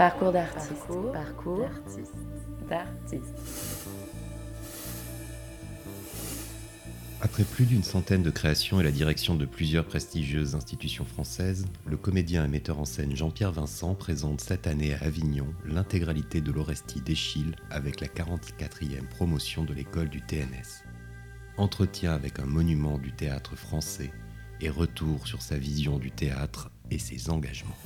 Parcours d'artiste. Parcours, d'artiste. Après plus d'une centaine de créations et la direction de plusieurs prestigieuses institutions françaises, le comédien et metteur en scène Jean-Pierre Vincent présente cette année à Avignon l'intégralité de l'Orestie d'Echille avec la 44e promotion de l'école du TNS. Entretien avec un monument du théâtre français et retour sur sa vision du théâtre et ses engagements.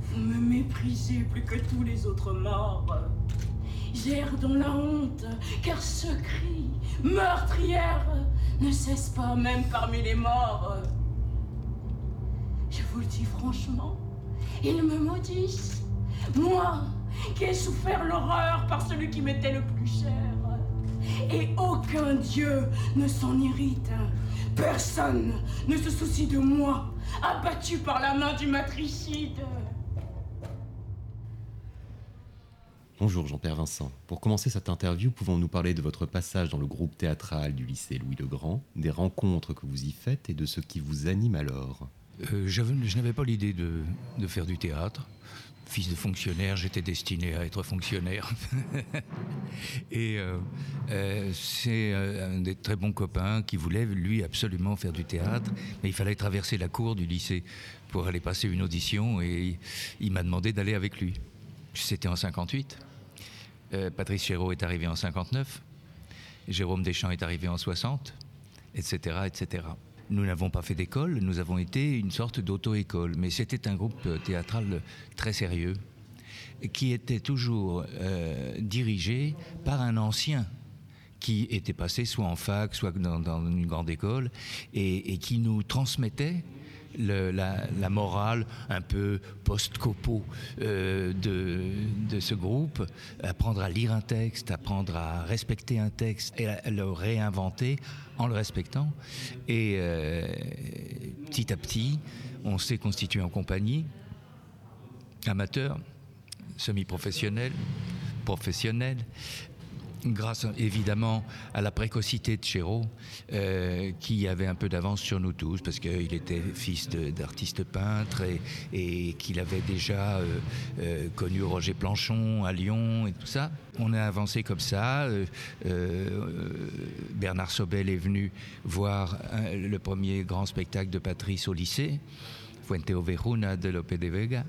Vous me méprisez plus que tous les autres morts. J'erre dans la honte, car ce cri meurtrière ne cesse pas même parmi les morts. Je vous le dis franchement, ils me maudissent. Moi, qui ai souffert l'horreur par celui qui m'était le plus cher. Et aucun dieu ne s'en irrite. Personne ne se soucie de moi, abattu par la main du matricide. Bonjour Jean-Pierre Vincent. Pour commencer cette interview, pouvons-nous parler de votre passage dans le groupe théâtral du lycée Louis le Grand, des rencontres que vous y faites et de ce qui vous anime alors? Euh, je n'avais pas l'idée de, de faire du théâtre. Fils de fonctionnaire, j'étais destiné à être fonctionnaire. Et euh, euh, c'est euh, un des très bons copains qui voulait, lui, absolument faire du théâtre. Mais il fallait traverser la cour du lycée pour aller passer une audition et il m'a demandé d'aller avec lui. C'était en 58. Euh, Patrice Chéreau est arrivé en 59. Jérôme Deschamps est arrivé en 60, etc., etc. Nous n'avons pas fait d'école, nous avons été une sorte d'auto-école, mais c'était un groupe euh, théâtral très sérieux qui était toujours euh, dirigé par un ancien qui était passé soit en fac, soit dans, une grande école, et qui nous transmettait la, morale un peu post-copo euh, de, de ce groupe, apprendre à lire un texte, apprendre à respecter un texte et à le réinventer en le respectant. Et euh, petit à petit, on s'est constitué en compagnie, amateur, semi-professionnel, professionnel, grâce évidemment à la précocité de Chéreau, euh, qui avait un peu d'avance sur nous tous, parce qu'il était fils d'artiste peintre et, qu'il avait déjà euh, euh, connu Roger Planchon à Lyon et tout ça. On a avancé comme ça. Bernard Sobel est venu voir le premier grand spectacle de Patrice au lycée, Fuente Overuna de Lope de Vega.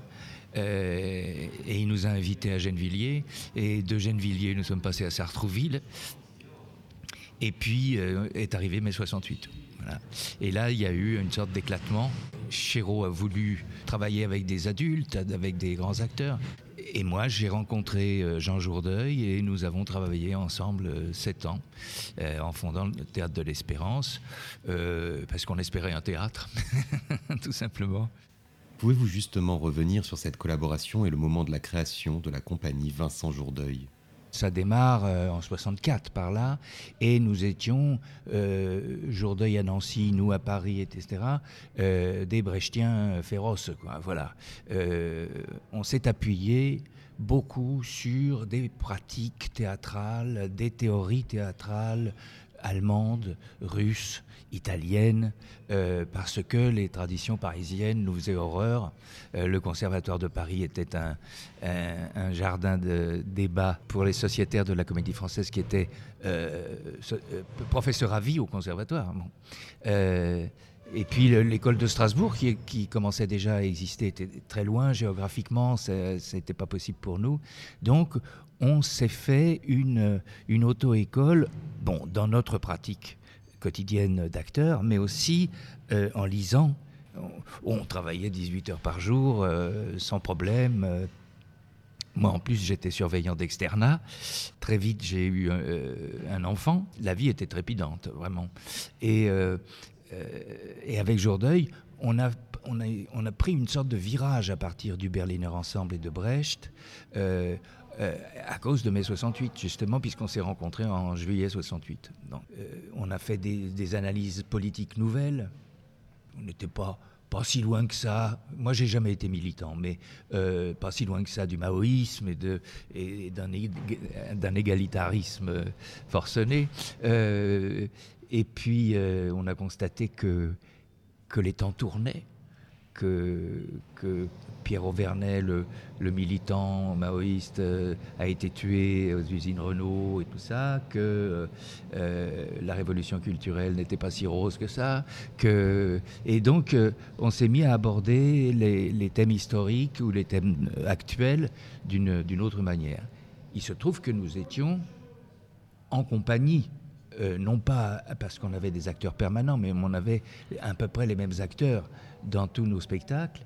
Euh, et il nous a invités à Gennevilliers. Et de Gennevilliers, nous sommes passés à Sartrouville. Et puis euh, est arrivé mai 68. Voilà. Et là, il y a eu une sorte d'éclatement. Chéreau a voulu travailler avec des adultes, avec des grands acteurs. Et moi, j'ai rencontré euh, Jean Jourdeuil et nous avons travaillé ensemble euh, sept ans euh, en fondant le Théâtre de l'Espérance, parce qu'on espérait un théâtre, tout simplement. Pouvez-vous justement revenir sur cette collaboration et le moment de la création de la compagnie Vincent Jourdeuil? Ça démarre euh, en 64 par là, et nous étions, euh, Jourdeuil à Nancy, nous à Paris, etc., euh, des Brechtiens féroces. Voilà. On s'est appuyé beaucoup sur des pratiques théâtrales, des théories théâtrales allemandes, russes, italiennes, euh, parce que les traditions parisiennes nous faisaient horreur. Euh, le Conservatoire de Paris était un, jardin de débat pour les sociétaires de la comédie française qui étaient euh, professeurs à vie au Conservatoire. et puis le- l'école de Strasbourg, qui, qui commençait déjà à exister, était très loin géographiquement, c'était pas possible pour nous. Donc on s'est fait une, une auto-école, bon, dans notre pratique quotidienne d'acteur, mais aussi euh, en lisant. On, travaillait 18 heures par jour, euh, sans problème. euh, moi, en plus, j'étais surveillant d'externat. Très vite, j'ai eu un enfant. La vie était trépidante, vraiment. Et, avec Jourdeuil, on a, on, a, on a pris une sorte de virage à partir du Berliner Ensemble et de Brecht. Euh, à cause de mai 68, justement, puisqu'on s'est rencontrés en juillet 68. Donc, euh, on a fait des, analyses politiques nouvelles. On n'était pas pas si loin que ça. Moi, j'ai jamais été militant, mais euh, pas si loin que ça du maoïsme et, et d'un, égalitarisme forcené. Et puis, on a constaté que, que les temps tournaient que, Pierre Auvernay, le, militant maoïste, euh, a été tué aux usines Renault et tout ça, que euh, la révolution culturelle n'était pas si rose que ça, que et donc euh, on s'est mis à aborder les, thèmes historiques ou les thèmes actuels d'une autre manière. Il se trouve que nous étions en compagnie non pas parce qu'on avait des acteurs permanents, mais on avait à peu près les mêmes acteurs dans tous nos spectacles.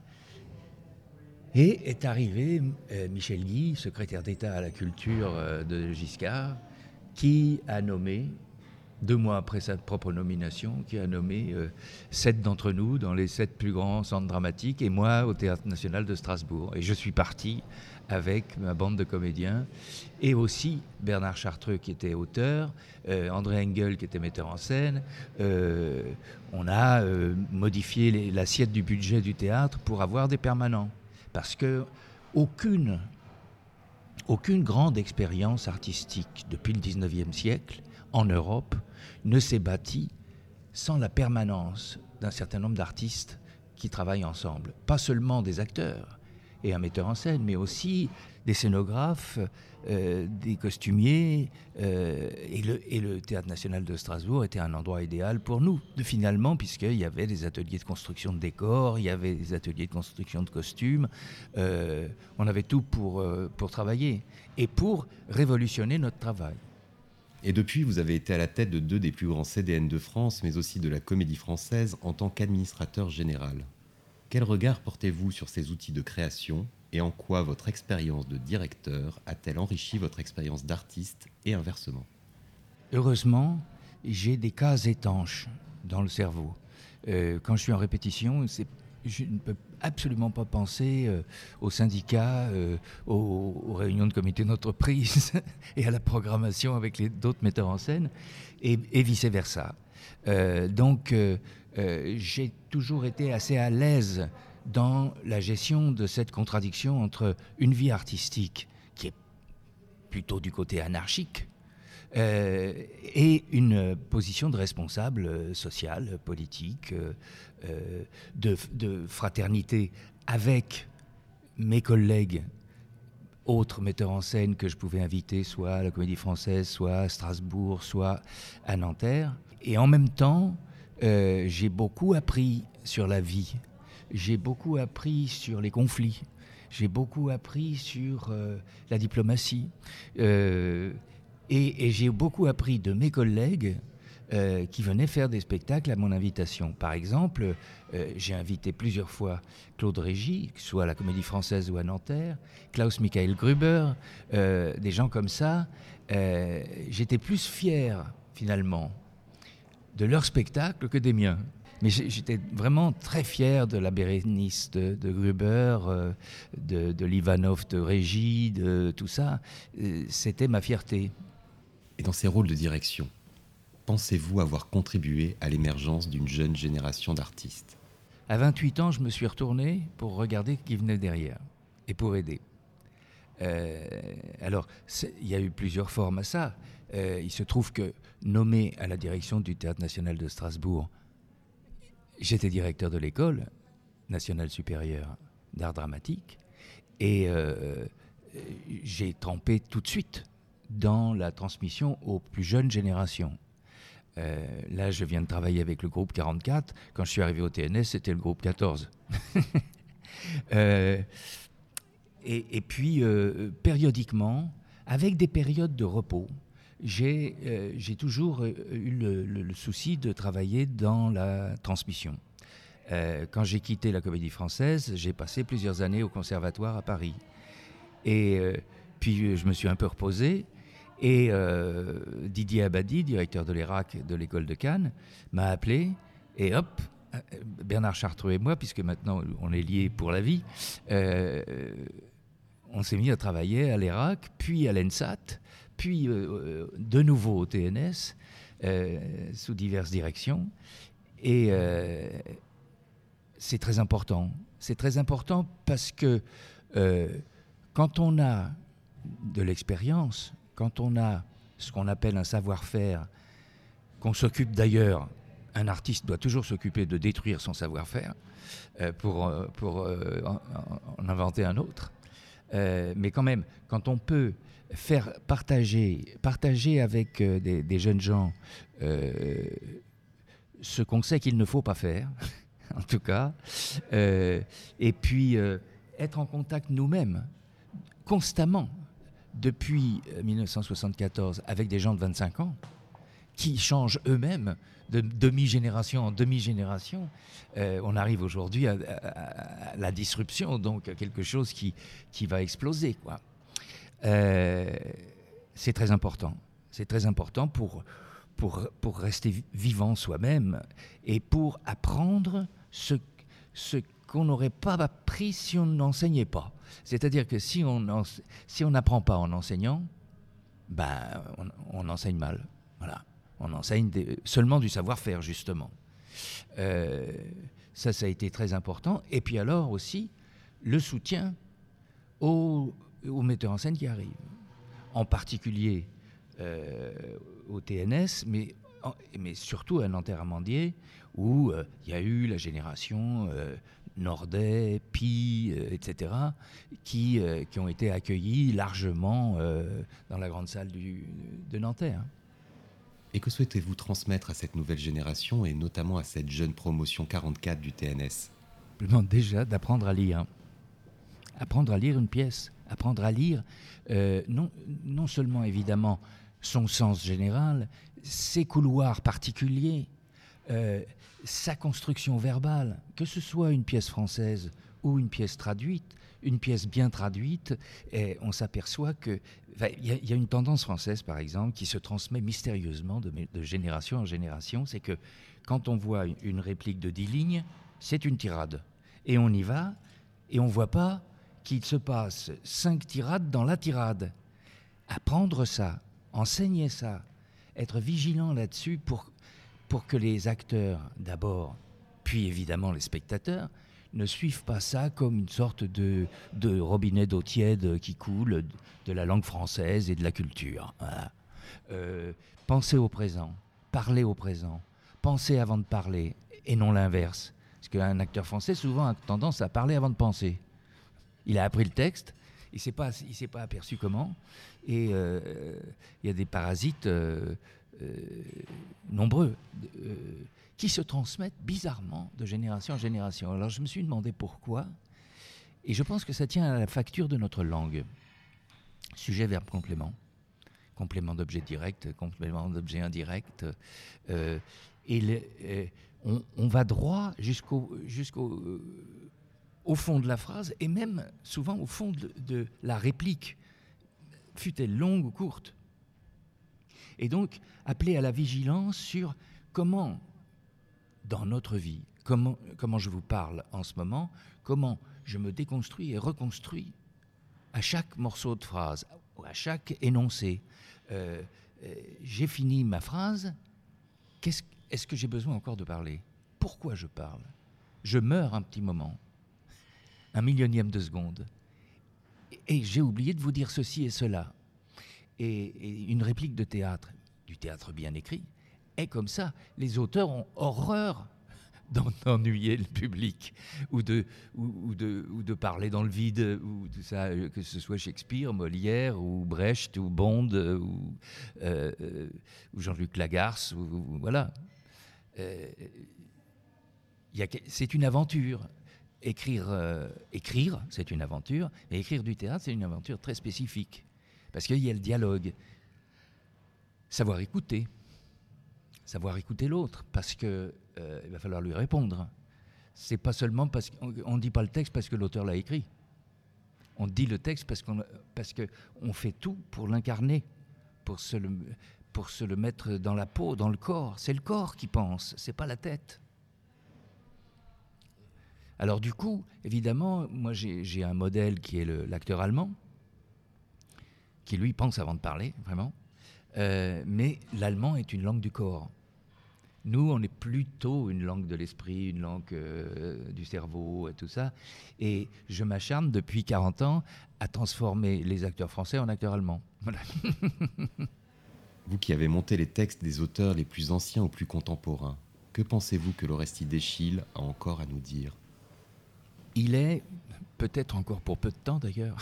Et est arrivé euh, Michel Guy, secrétaire d'État à la culture euh, de Giscard, qui a nommé, deux mois après sa propre nomination, qui a nommé euh, sept d'entre nous dans les sept plus grands centres dramatiques et moi au Théâtre national de Strasbourg. Et je suis parti avec ma bande de comédiens et aussi Bernard Chartreux qui était auteur, André Engel qui était metteur en scène. on a modifié l'assiette du budget du théâtre pour avoir des permanents parce que aucune, aucune grande expérience artistique depuis le 19e siècle en Europe ne s'est bâtie sans la permanence d'un certain nombre d'artistes qui travaillent ensemble. Pas seulement des acteurs et un metteur en scène, mais aussi des scénographes, euh, des costumiers, euh, et, le, Théâtre national de Strasbourg était un endroit idéal pour nous, finalement, puisqu'il y avait des ateliers de construction de décors, il y avait des ateliers de construction de costumes, euh, on avait tout pour, pour travailler, et pour révolutionner notre travail. Et depuis, vous avez été à la tête de deux des plus grands CDN de France, mais aussi de la comédie française en tant qu'administrateur général. Quel regard portez-vous sur ces outils de création et en quoi votre expérience de directeur a-t-elle enrichi votre expérience d'artiste et inversement? Heureusement, j'ai des cases étanches dans le cerveau. Euh, quand je suis en répétition, je ne peux absolument pas penser euh, aux syndicats, euh, aux, réunions de comité d'entreprise et à la programmation avec d'autres metteurs en scène, et, et vice-versa. donc, j'ai toujours été assez à l'aise dans la gestion de cette contradiction entre une vie artistique qui est plutôt du côté anarchique euh, et une position de responsable euh, social, politique, euh, de, fraternité avec mes collègues autres metteurs en scène que je pouvais inviter, soit à la Comédie Française, soit à Strasbourg, soit à Nanterre. Et en même temps, j'ai beaucoup appris sur la vie. J'ai beaucoup appris sur les conflits, j'ai beaucoup appris sur la diplomatie, et, j'ai beaucoup appris de mes collègues euh, qui venaient faire des spectacles à mon invitation. Par exemple, j'ai invité plusieurs fois Claude Régis, soit à la Comédie Française ou à Nanterre, Klaus Michael Gruber, des gens comme ça. J'étais plus fier, finalement, de leur spectacle que des miens. Mais j'étais vraiment très fier de la Bérénice de, Gruber, euh, de, l'Ivanov de Régie, de tout ça. Euh, c'était ma fierté. Et dans ces rôles de direction, pensez-vous avoir contribué à l'émergence d'une jeune génération d'artistes? À 28 ans, je me suis retourné pour regarder qui venait derrière et pour aider. Euh, alors, il y a eu plusieurs formes à ça. il se trouve que nommé à la direction du Théâtre national de Strasbourg J'étais directeur de l'école nationale supérieure d'art dramatique et euh, j'ai trempé tout de suite dans la transmission aux plus jeunes générations. Euh, là, je viens de travailler avec le groupe 44. Quand je suis arrivé au TNS, c'était le groupe 14. Euh, et, puis, périodiquement, avec des périodes de repos, euh, j'ai toujours euh, eu le, souci de travailler dans la transmission. Euh, quand j'ai quitté la comédie française, j'ai passé plusieurs années au conservatoire à Paris. Et puis je me suis un peu reposé. Et Didier Abadi, directeur de l'ERAC de l'école de Cannes, m'a appelé. Et hop, Bernard Chartreux et moi, puisque maintenant on est liés pour la vie, on s'est mis à travailler à l'ERAC, puis à l'ENSAT puis euh, euh, de nouveau au TNS, euh, sous diverses directions. Et c'est très important. C'est très important parce que euh, quand on a de l'expérience, quand on a ce qu'on appelle un savoir-faire, qu'on s'occupe d'ailleurs, un artiste doit toujours s'occuper de détruire son savoir-faire euh, pour, euh, pour en, inventer un autre. mais quand même, quand on peut faire partager, partager avec des, jeunes gens ce qu'on sait qu'il ne faut pas faire, en tout cas. Euh, et puis euh, être en contact nous-mêmes, constamment, depuis 1974, euh, avec des gens de 25 ans, qui changent eux-mêmes de demi-génération en demi-génération. on arrive aujourd'hui à, la disruption, donc à quelque chose qui, qui va exploser. Quoi. c'est très important. C'est très important pour, pour, pour rester vivant soi-même et pour apprendre ce, ce qu'on n'aurait pas appris si on n'enseignait pas. C'est-à-dire que si on n'apprend pas en enseignant, ben, on, enseigne mal. On enseigne seulement du savoir-faire, justement. Euh, ça, ça a été très important. Et puis alors aussi, le soutien aux, metteurs en scène qui arrivent. En particulier euh, au TNS, mais, surtout à Nanterre-Amandier, où euh, il y a eu la génération Nordet, Pi, euh, etc., qui, qui ont été accueillis largement dans la grande salle du, de Nanterre. Et que souhaitez-vous transmettre à cette nouvelle génération et notamment à cette jeune promotion 44 du TNS Je demande déjà d'apprendre à lire. Apprendre à lire une pièce, apprendre à lire non, non seulement évidemment son sens général, ses couloirs particuliers, euh, sa construction verbale, que ce soit une pièce française ou une pièce traduite, une pièce bien traduite, et on s'aperçoit que il y, a une tendance française, par exemple, qui se transmet mystérieusement de, génération en génération, c'est que quand on voit une réplique de dix lignes, c'est une tirade, et on y va, et on voit pas qu'il se passe cinq tirades dans la tirade. Apprendre ça, enseigner ça, être vigilant là-dessus pour pour que les acteurs, d'abord, puis évidemment les spectateurs, ne suivent pas ça comme une sorte de, robinet d'eau tiède qui coule de la langue française et de la culture. Euh, pensez au présent, parlez au présent, pensez avant de parler, et non l'inverse. Parce qu'un acteur français, souvent, a tendance à parler avant de penser. Il a appris le texte, il ne s'est pas, aperçu comment, et euh, il y a des parasites. Euh, nombreux, euh, qui se transmettent bizarrement de génération en génération. Alors je me suis demandé pourquoi, et je pense que ça tient à la facture de notre langue. Sujet, verbe, complément. Complément d'objet direct, complément d'objet indirect. Euh, et on, va droit jusqu'au jusqu'au au fond de la phrase et même souvent au fond de, de la réplique, fut-elle longue ou courte? Et donc, appeler à la vigilance sur comment, dans notre vie, comment, je vous parle en ce moment, comment je me déconstruis et reconstruis à chaque morceau de phrase, à chaque énoncé. Euh, euh, j'ai fini ma phrase, est-ce est que j'ai besoin encore de parler? Pourquoi je parle? Je meurs un petit moment, un millionième de seconde, et j'ai oublié de vous dire ceci et cela et, une réplique de théâtre, du théâtre bien écrit, est comme ça. Les auteurs ont horreur d'ennuyer le public ou de, ou, de, parler dans le vide, ou tout ça, que ce soit Shakespeare, Molière, ou Brecht, ou Bond, ou, euh, ou Jean-Luc Lagarce, ou, voilà. Euh, c'est une aventure. Écrire, euh, écrire c'est une aventure, mais écrire du théâtre, c'est une aventure très spécifique. Parce qu'il y a le dialogue. Savoir écouter. Savoir écouter l'autre, parce qu'il euh, va falloir lui répondre. C'est pas seulement parce qu'on ne dit pas le texte parce que l'auteur l'a écrit. On dit le texte parce qu'on parce que on fait tout pour l'incarner, pour se le, pour se le mettre dans la peau, dans le corps. C'est le corps qui pense, c'est pas la tête. Alors du coup, évidemment, moi j'ai un modèle qui est l'acteur allemand, qui lui pense avant de parler, vraiment. Euh, mais l'allemand est une langue du corps. Nous, on est plutôt une langue de l'esprit, une langue euh, du cerveau, et tout ça. Et je m'acharne depuis 40 ans à transformer les acteurs français en acteurs allemands. vous qui avez monté les textes des auteurs les plus anciens ou plus contemporains, que pensez-vous que l'Orestie d'Échille a encore à nous dire? Il est, peut-être encore pour peu de temps d'ailleurs,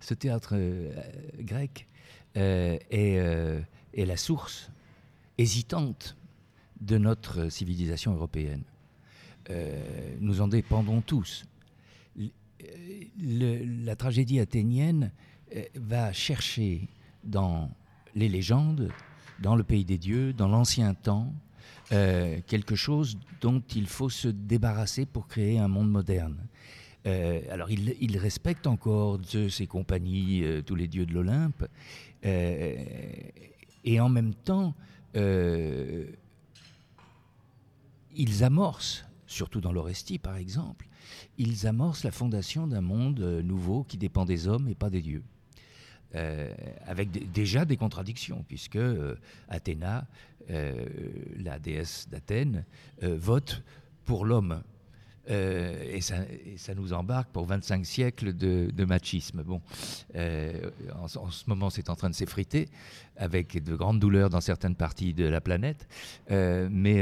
ce théâtre euh, grec euh, est, est la source hésitante de notre civilisation européenne. Euh, nous en dépendons tous. la tragédie athénienne euh, va chercher dans les légendes, dans le pays des dieux, dans l'ancien temps, euh, quelque chose dont il faut se débarrasser pour créer un monde moderne. Alors il, respecte encore Zeus et compagnie, tous les dieux de l'Olympe, et en même temps, ils amorcent, surtout dans l'Orestie par exemple, ils amorcent la fondation d'un monde euh, nouveau qui dépend des hommes et pas des dieux. Euh, avec déjà des contradictions, puisque euh, Athéna, la déesse d'Athènes, vote pour l'homme. Et ça, ça, nous embarque pour 25 siècles de, machisme. Bon, en, en, ce moment, c'est en train de s'effriter, avec de grandes douleurs dans certaines parties de la planète, mais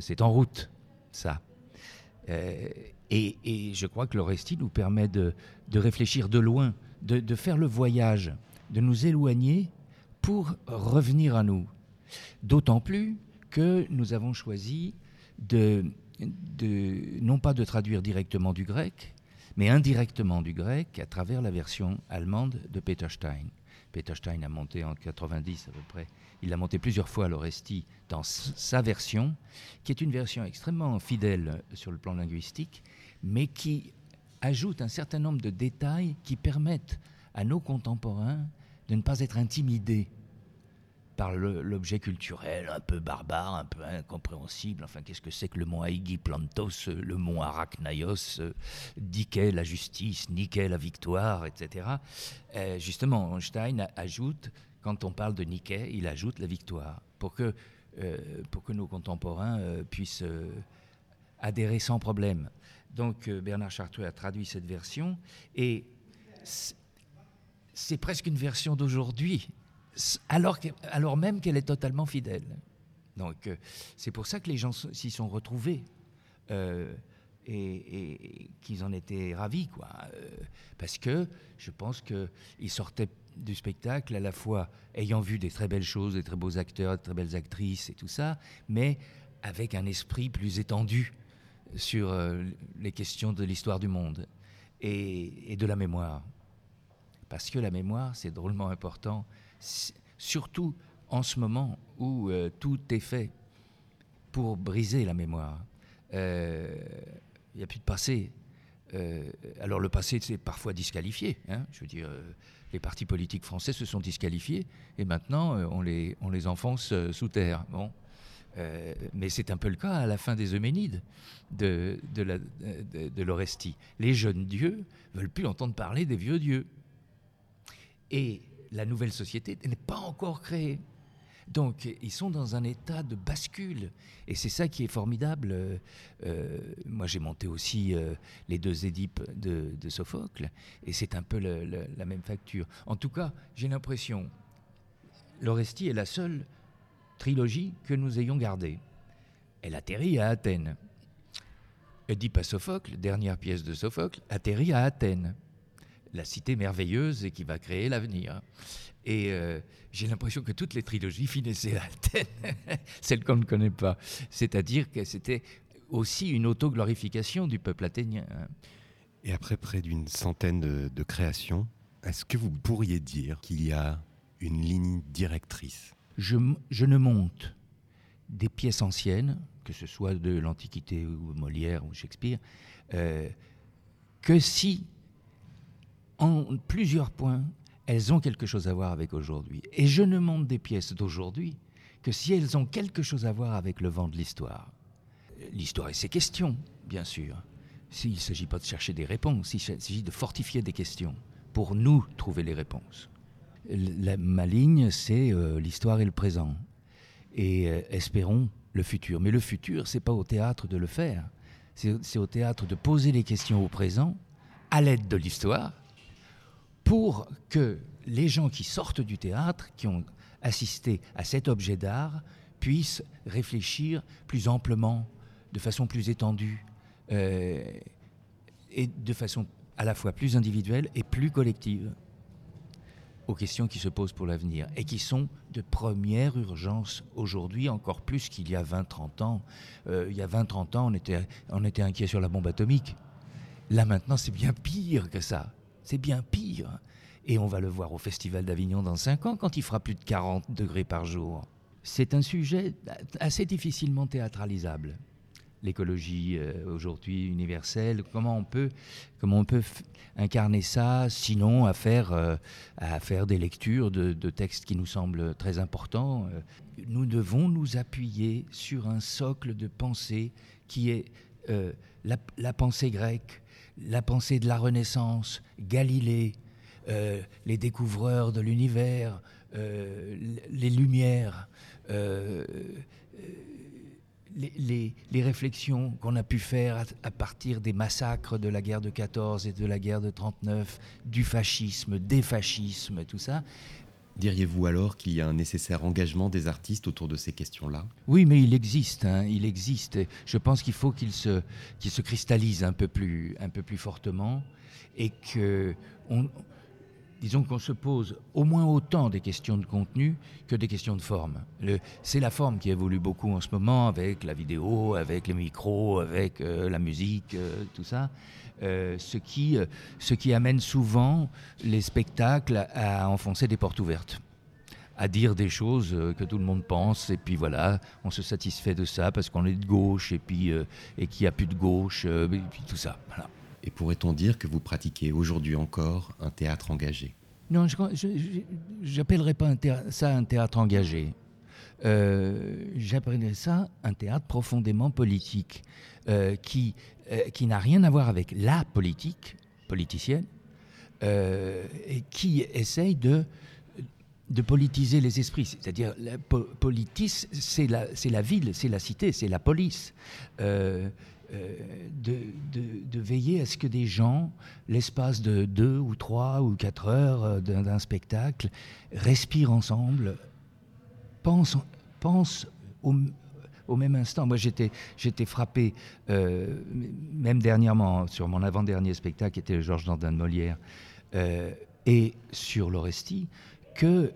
c'est en route, ça. Et, je crois que l'Orestie nous permet de, réfléchir de loin, de, faire le voyage, de nous éloigner pour revenir à nous. D'autant plus que nous avons choisi de, non pas de traduire directement du grec, mais indirectement du grec à travers la version allemande de Peter Stein. Peter Stein a monté en 90 à peu près. Il a monté plusieurs fois l'Orestie dans sa version, qui est une version extrêmement fidèle sur le plan linguistique, mais qui ajoute un certain nombre de détails qui permettent à nos contemporains de ne pas être intimidés par l'objet culturel un peu barbare, un peu incompréhensible. Enfin, qu'est-ce que c'est que le mont Plantos, le mont Arachnaios, Dike la justice, Nike la victoire, etc. Euh, justement, Einstein ajoute, quand on parle de Nike, il ajoute la victoire pour que, euh, pour que nos contemporains euh, puissent adhérer sans problème. Donc Bernard Chartreux a traduit cette version et c'est presque une version d'aujourd'hui, alors, même qu'elle est totalement fidèle. Donc c'est pour ça que les gens s'y sont retrouvés. Euh, et, qu'ils en étaient ravis, quoi. Euh, parce que je pense qu'ils sortaient du spectacle à la fois ayant vu des très belles choses, des très beaux acteurs, des très belles actrices et tout ça, mais avec un esprit plus étendu sur euh, les questions de l'histoire du monde et, de la mémoire. Parce que la mémoire, c'est drôlement important, surtout en ce moment où euh, tout est fait pour briser la mémoire. Euh, il n'y a plus de passé. alors le passé, c'est parfois disqualifié. Hein. je veux dire, les partis politiques français se sont disqualifiés et maintenant on les, on les enfonce sous terre. Bon. Euh, mais c'est un peu le cas à la fin des Euménides de, de l'Orestie. Les jeunes dieux veulent plus entendre parler des vieux dieux. Et la nouvelle société n'est pas encore créée. Donc ils sont dans un état de bascule. Et c'est ça qui est formidable. Euh, euh, moi j'ai monté aussi les deux Édipes de, Sophocle, et c'est un peu la même facture. En tout cas, j'ai l'impression, l'Orestie est la seule trilogie que nous ayons gardée. Elle atterrit à Athènes. Oedipe à Sophocle, dernière pièce de Sophocle, atterrit à Athènes, la cité merveilleuse et qui va créer l'avenir. Et euh, j'ai l'impression que toutes les trilogies finissaient à Athènes, celles qu'on ne connaît pas. C'est-à-dire que c'était aussi une autoglorification du peuple athénien. Et après près d'une centaine de, de créations, est-ce que vous pourriez dire qu'il y a une ligne directrice? Je, ne monte des pièces anciennes, que ce soit de l'Antiquité ou Molière ou Shakespeare, euh, que si, en plusieurs points, elles ont quelque chose à voir avec aujourd'hui. Et je ne monte des pièces d'aujourd'hui que si elles ont quelque chose à voir avec le vent de l'histoire. L'histoire et ses questions, bien sûr. S'il ne s'agit pas de chercher des réponses, il s'agit de fortifier des questions pour nous trouver les réponses ma ligne, c'est euh, l'histoire et le présent. Et euh, espérons le futur. Mais le futur, c'est pas au théâtre de le faire. C'est au théâtre de poser les questions au présent à l'aide de l'histoire pour que les gens qui sortent du théâtre, qui ont assisté à cet objet d'art, puissent réfléchir plus amplement, de façon plus étendue, euh, et de façon à la fois plus individuelle et plus collective aux questions qui se posent pour l'avenir et qui sont de première urgence aujourd'hui, encore plus qu'il y a 20-30 ans. Euh, il y a 20-30 ans, on était, on était inquiet sur la bombe atomique. Là maintenant, c'est bien pire que ça. C'est bien pire. Et on va le voir au Festival d'Avignon dans 5 ans quand il fera plus de 40 degrés par jour. C'est un sujet assez difficilement théâtralisable. L'écologie euh, aujourd'hui universelle, comment on peut, comment on peut incarner ça, sinon à faire, euh, à faire des lectures de, textes qui nous semblent très importants. Euh, nous devons nous appuyer sur un socle de pensée qui est la pensée grecque, la pensée de la Renaissance, Galilée, euh, les découvreurs de l'univers, euh, les lumières, euh, les, réflexions qu'on a pu faire à, partir des massacres de la guerre de 14 et de la guerre de 39, du fascisme, des fascismes, tout ça. Diriez-vous alors qu'il y a un nécessaire engagement des artistes autour de ces questions-là? Oui, mais il existe, hein, il existe. Je pense qu'il faut qu'il se, cristallise un peu plus, un peu plus fortement et que disons qu'on se pose au moins autant des questions de contenu que des questions de forme. C'est la forme qui évolue beaucoup en ce moment avec la vidéo, avec les micros, avec euh, la musique, euh, tout ça. Euh, ce, qui, amène souvent les spectacles à enfoncer des portes ouvertes à dire des choses que tout le monde pense et puis voilà on se satisfait de ça parce qu'on est de gauche et puis et qu'il n'y a plus de gauche et puis tout ça voilà. Et pourrait-on dire que vous pratiquez aujourd'hui encore un théâtre engagé? Non, je n'appellerais pas ça un théâtre engagé. Euh, J'appellerais ça un théâtre profondément politique, euh, qui, euh, qui n'a rien à voir avec la politique politicienne, euh, et qui essaye de, de politiser les esprits. C'est-à-dire, la politis, c'est la, la ville, c'est la cité, c'est la police. De, de, veiller à ce que des gens, l'espace de deux ou trois ou quatre heures euh, d'un spectacle, respirent ensemble, pensent, pensent au, au même instant. Moi, j'étais, frappé, euh, même dernièrement, sur mon avant-dernier spectacle, qui était Georges Dandin de Molière, et sur l'Orestie, que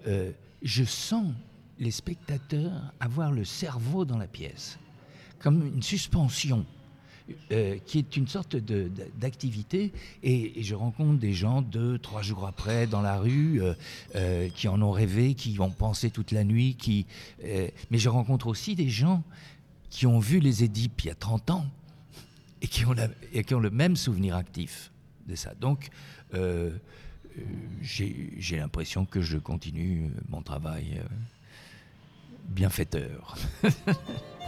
je sens les spectateurs avoir le cerveau dans la pièce, comme une suspension. Euh, qui est une sorte d'activité. Et, je rencontre des gens deux, trois jours après dans la rue euh, euh, qui en ont rêvé, qui ont pensé toute la nuit. Qui, mais je rencontre aussi des gens qui ont vu les Édipes il y a 30 ans et qui ont, et qui ont le même souvenir actif de ça. Donc, j'ai l'impression que je continue mon travail bienfaiteur.